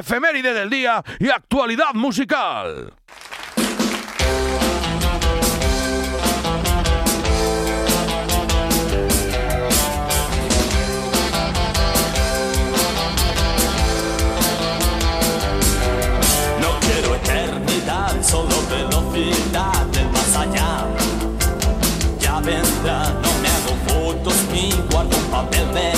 Efeméride del día y actualidad musical. No quiero eternidad, solo velocidad del más allá. Ya vendrá, no me hago fotos ni guardo papel de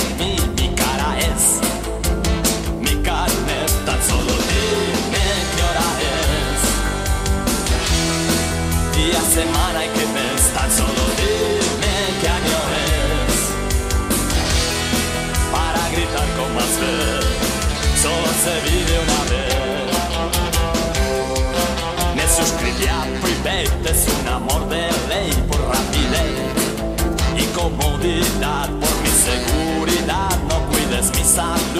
se vive una. Me suscribí a Private, un amor de ley por rapidez y comodidad, por mi seguridad. No cuides mi salud,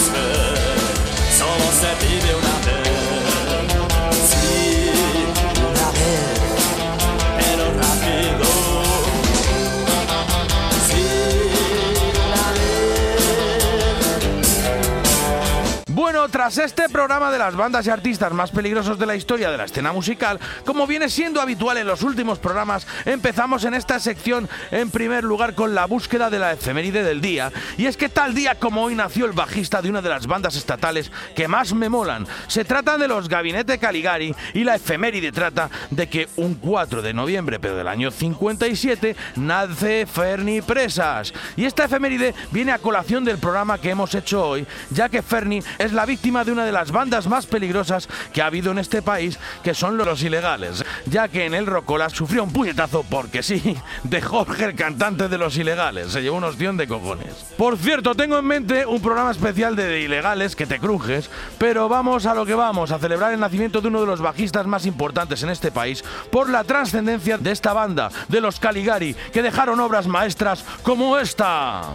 prosper. Tras este programa de las bandas y artistas más peligrosos de la historia de la escena musical, como viene siendo habitual en los últimos programas, empezamos en esta sección en primer lugar con la búsqueda de la efeméride del día. Y es que tal día como hoy nació el bajista de una de las bandas estatales que más me molan. Se trata de los Gabinete Caligari y la efeméride trata de que un 4 de noviembre, pero del año 57, nace Ferni Presas. Y esta efeméride viene a colación del programa que hemos hecho hoy, ya que Ferni es la víctima de una de las bandas más peligrosas que ha habido en este país, que son los ilegales, ya que en el Rocola sufrió un puñetazo, porque sí, de Jorge, el cantante de los ilegales. Se llevó un ostión de cojones. Por cierto, tengo en mente un programa especial de, de ilegales que te crujes, pero vamos a lo que vamos, a celebrar el nacimiento de uno de los bajistas más importantes en este país por la trascendencia de esta banda, de los Caligari, que dejaron obras maestras como esta.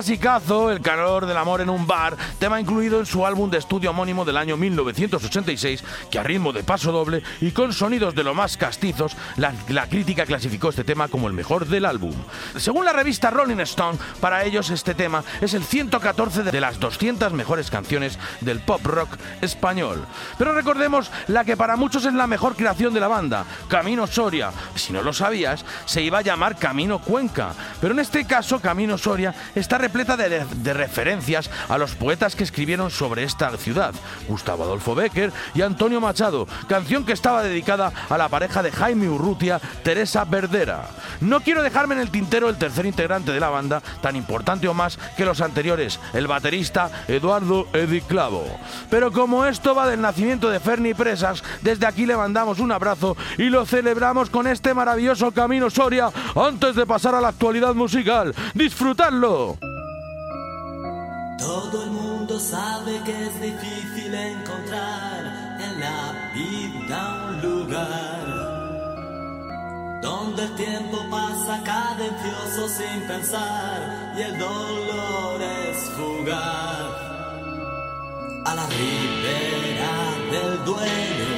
Clasicazo, El calor del amor en un bar, tema incluido en su álbum de estudio homónimo del año 1986, que a ritmo de paso doble y con sonidos de lo más castizos, la, la crítica clasificó este tema como el mejor del álbum. Según la revista Rolling Stone, para ellos este tema es el 114 de las 200 mejores canciones del pop rock español. Pero recordemos la que para muchos es la mejor creación de la banda, Camino Soria. Si no lo sabías, se iba a llamar Camino Cuenca, pero en este caso Camino Soria está repleta de, referencias a los poetas que escribieron sobre esta ciudad, Gustavo Adolfo Becker y Antonio Machado, canción que estaba dedicada a la pareja de Jaime Urrutia, Teresa Verdera. No quiero dejarme en el tintero el tercer integrante de la banda, tan importante o más que los anteriores, el baterista Eduardo Edi Clavo. Pero como esto va del nacimiento de Ferni Presas, desde aquí le mandamos un abrazo y lo celebramos con este maravilloso camino Soria antes de pasar a la actualidad musical. ¡Disfrutadlo! Sabe que es difícil encontrar en la vida un lugar donde el tiempo pasa cadencioso sin pensar y el dolor es fugaz. A la ribera del duelo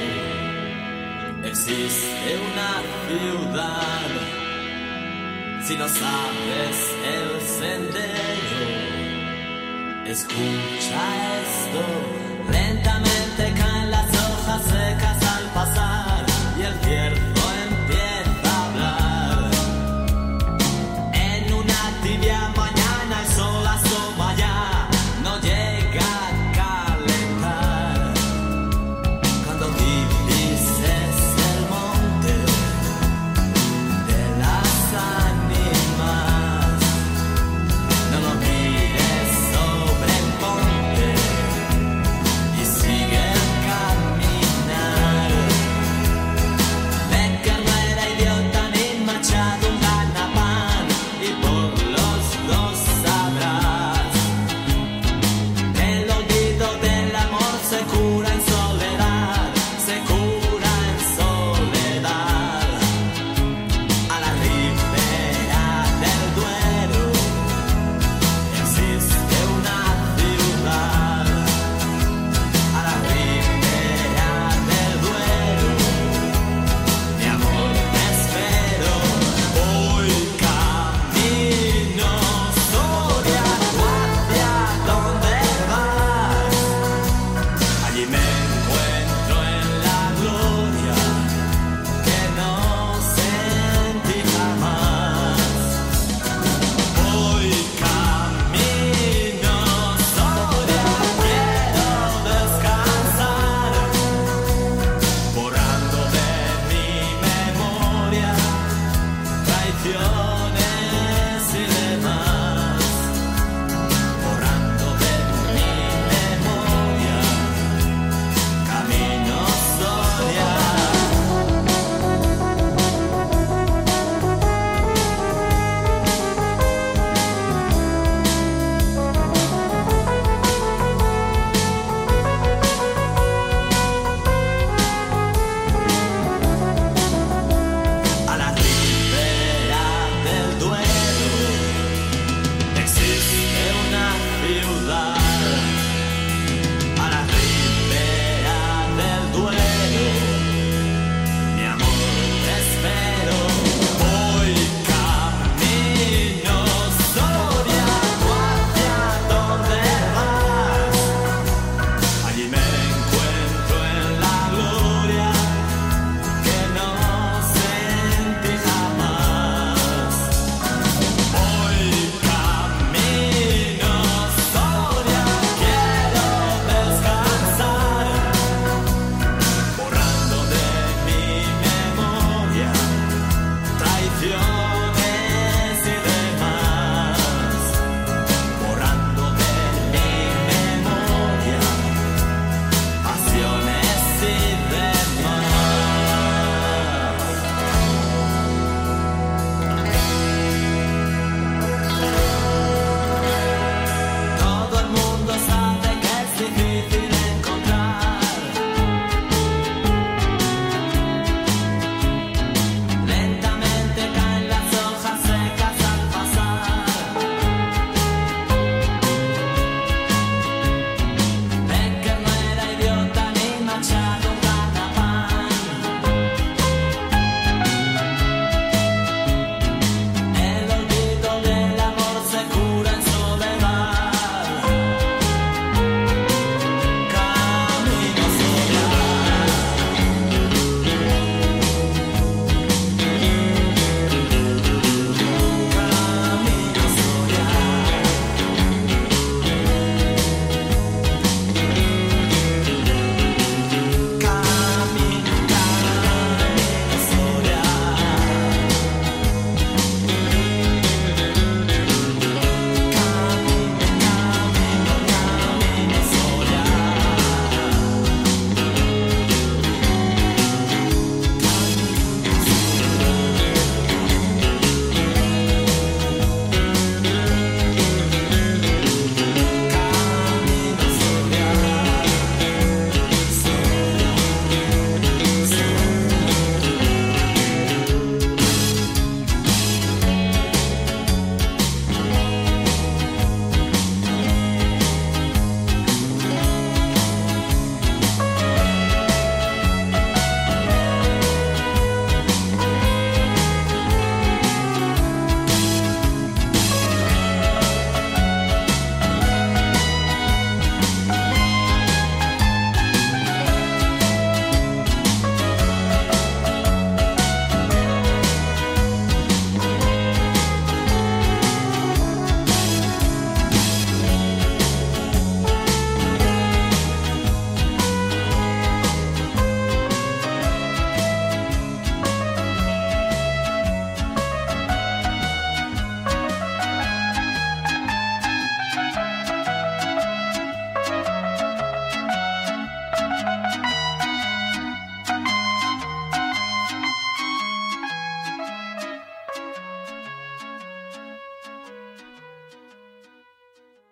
existe una ciudad. Si no sabes el sendero, escucha esto. Lentamente caen las hojas secas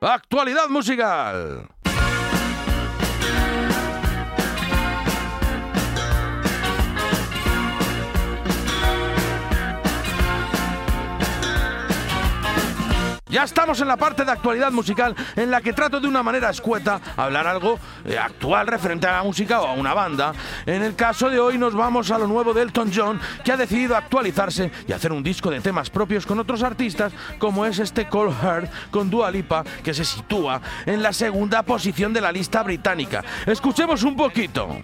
Actualidad musical. Ya estamos en la parte de actualidad musical en la que trato de una manera escueta hablar algo eh, actual referente a la música o a una banda. En el caso de hoy nos vamos a lo nuevo de Elton John, que ha decidido actualizarse y hacer un disco de temas propios con otros artistas, como es este Cold Heart con Dua Lipa, que se sitúa en la segunda posición de la lista británica. Escuchemos un poquito.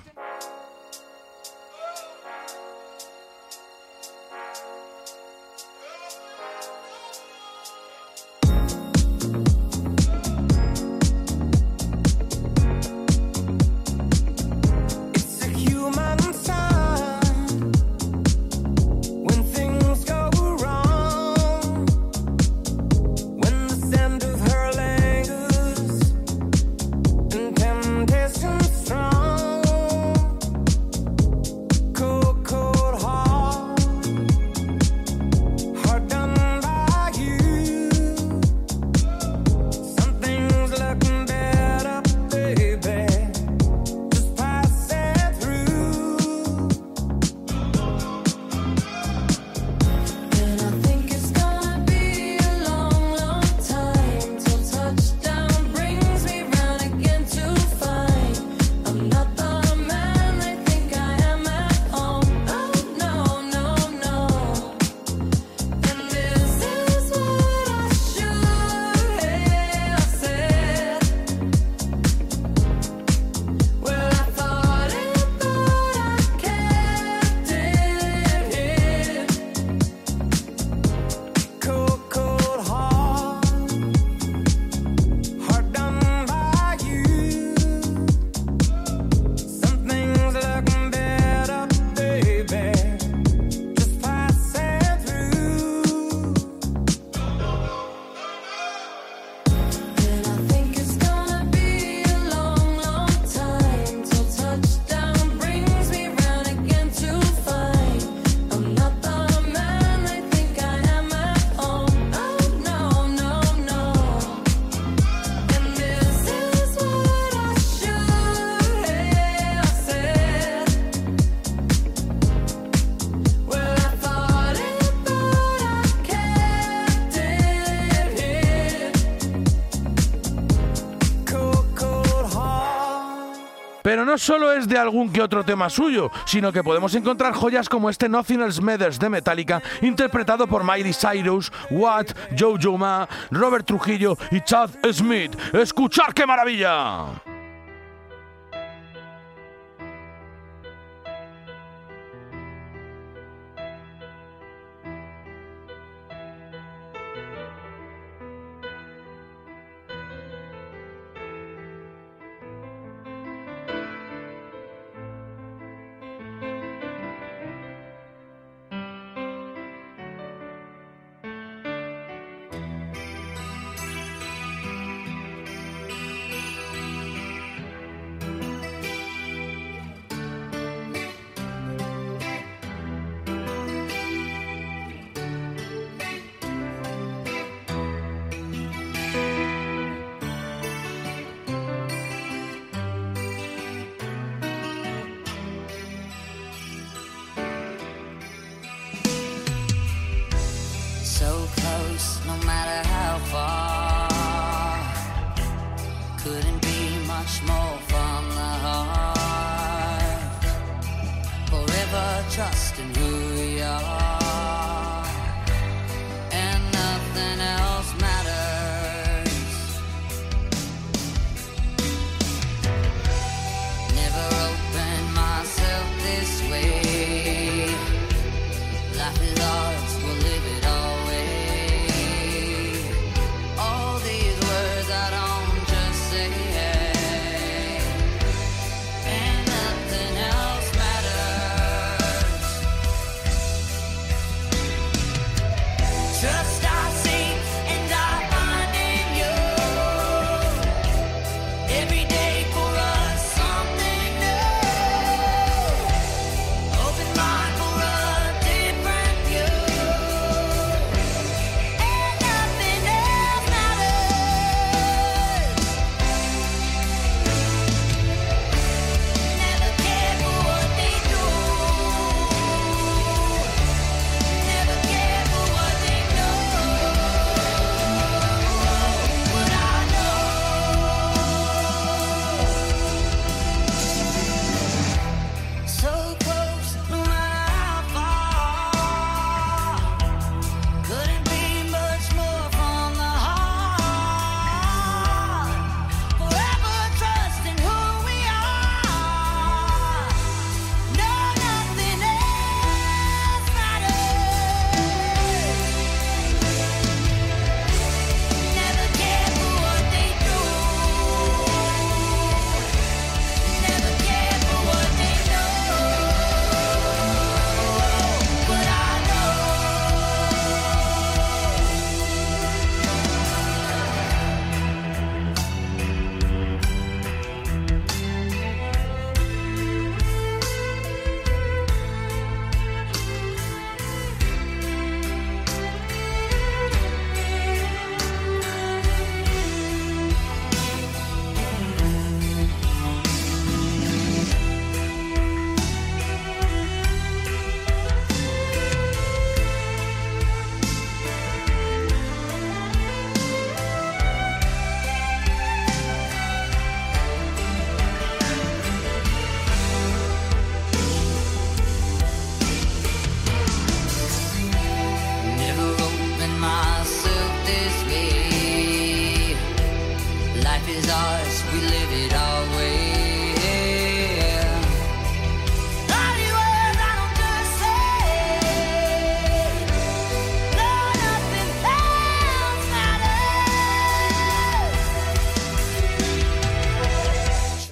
Solo es de algún que otro tema suyo, sino que podemos encontrar joyas como este Nothing Else de Metallica, interpretado por Miley Cyrus, Watt, Joe Ma, Robert Trujillo y Chad Smith. ¡Escuchar qué maravilla!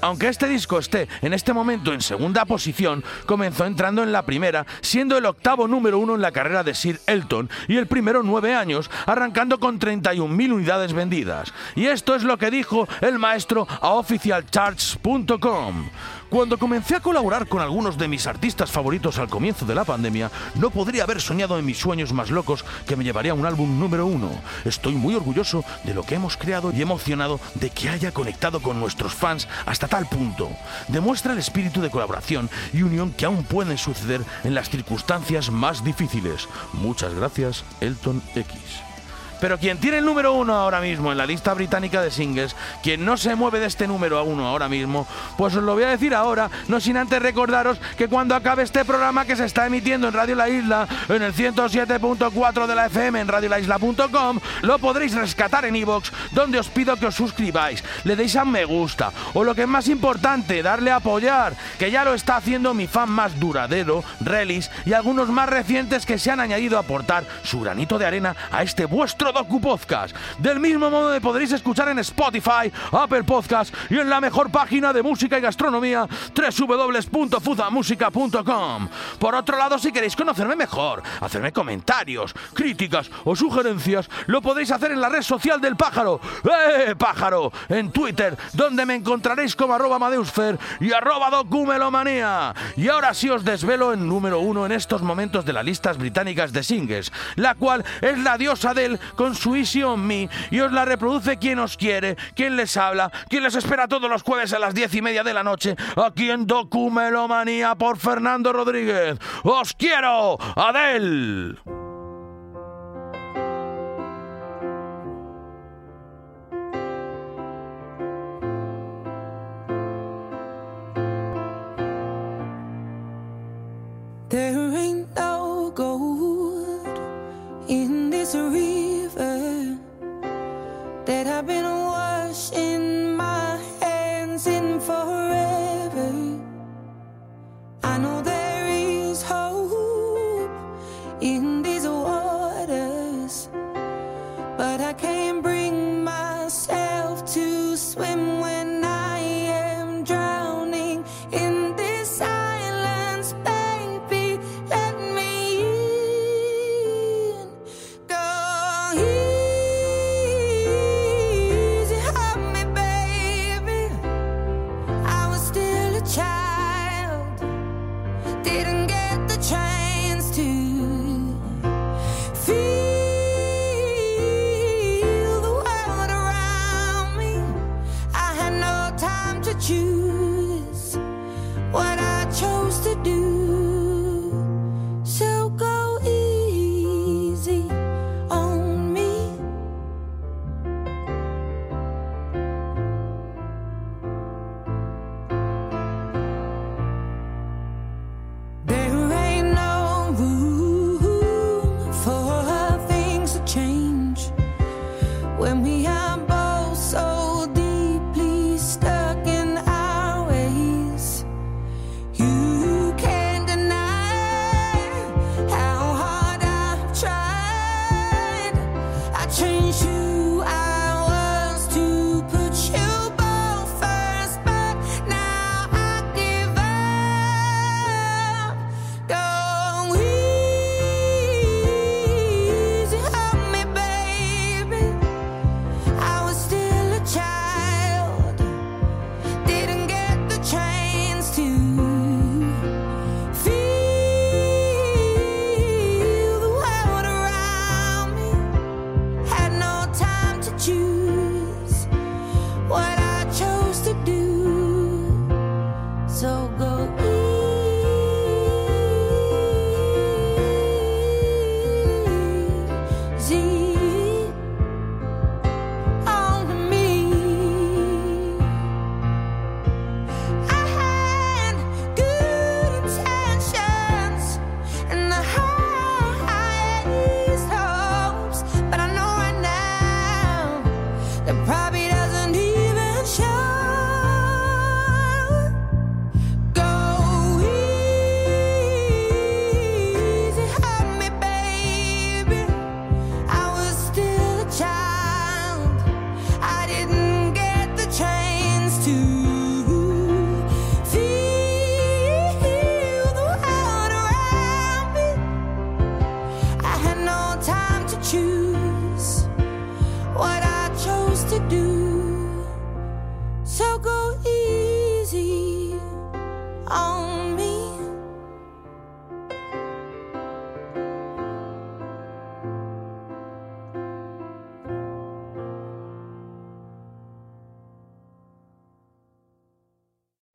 Aunque este disco esté en este momento en segunda posición, comenzó entrando en la primera, siendo el octavo número uno en la carrera de Sir Elton y el primero nueve años, arrancando con 31.000 unidades vendidas. Y esto es lo que dijo el maestro a officialcharts.com. Cuando comencé a colaborar con algunos de mis artistas favoritos al comienzo de la pandemia, no podría haber soñado en mis sueños más locos que me llevaría un álbum número uno. Estoy muy orgulloso de lo que hemos creado y emocionado de que haya conectado con nuestros fans hasta tal punto. Demuestra el espíritu de colaboración y unión que aún pueden suceder en las circunstancias más difíciles. Muchas gracias, Elton X. Pero quien tiene el número uno ahora mismo en la lista británica de singles, quien no se mueve de este número a uno ahora mismo, pues os lo voy a decir ahora, no sin antes recordaros que cuando acabe este programa que se está emitiendo en Radio La Isla, en el 107.4 de la FM en radiolaisla.com, lo podréis rescatar en iVoox, donde os pido que os suscribáis, le deis a me gusta, o lo que es más importante, darle a apoyar, que ya lo está haciendo mi fan más duradero, Relis, y algunos más recientes que se han añadido a aportar su granito de arena a este vuestro Docu Podcast. Del mismo modo me podréis escuchar en Spotify, Apple Podcast y en la mejor página de música y gastronomía www.fuzamusica.com. Por otro lado, si queréis conocerme mejor, hacerme comentarios, críticas o sugerencias, lo podéis hacer en la red social del pájaro, ¡eh, pájaro! En Twitter, donde me encontraréis como arroba Madeusfer y arroba documelomanía. Y ahora sí os desvelo en número uno en estos momentos de las listas británicas de singles, la cual es la diosa del con su on Me y os la reproduce quien os quiere, quien les habla, quien les espera todos los jueves a las diez y media de la noche, aquí en Documelomanía por Fernando Rodríguez. ¡Os quiero! ¡Adel! is a river that I've been watching.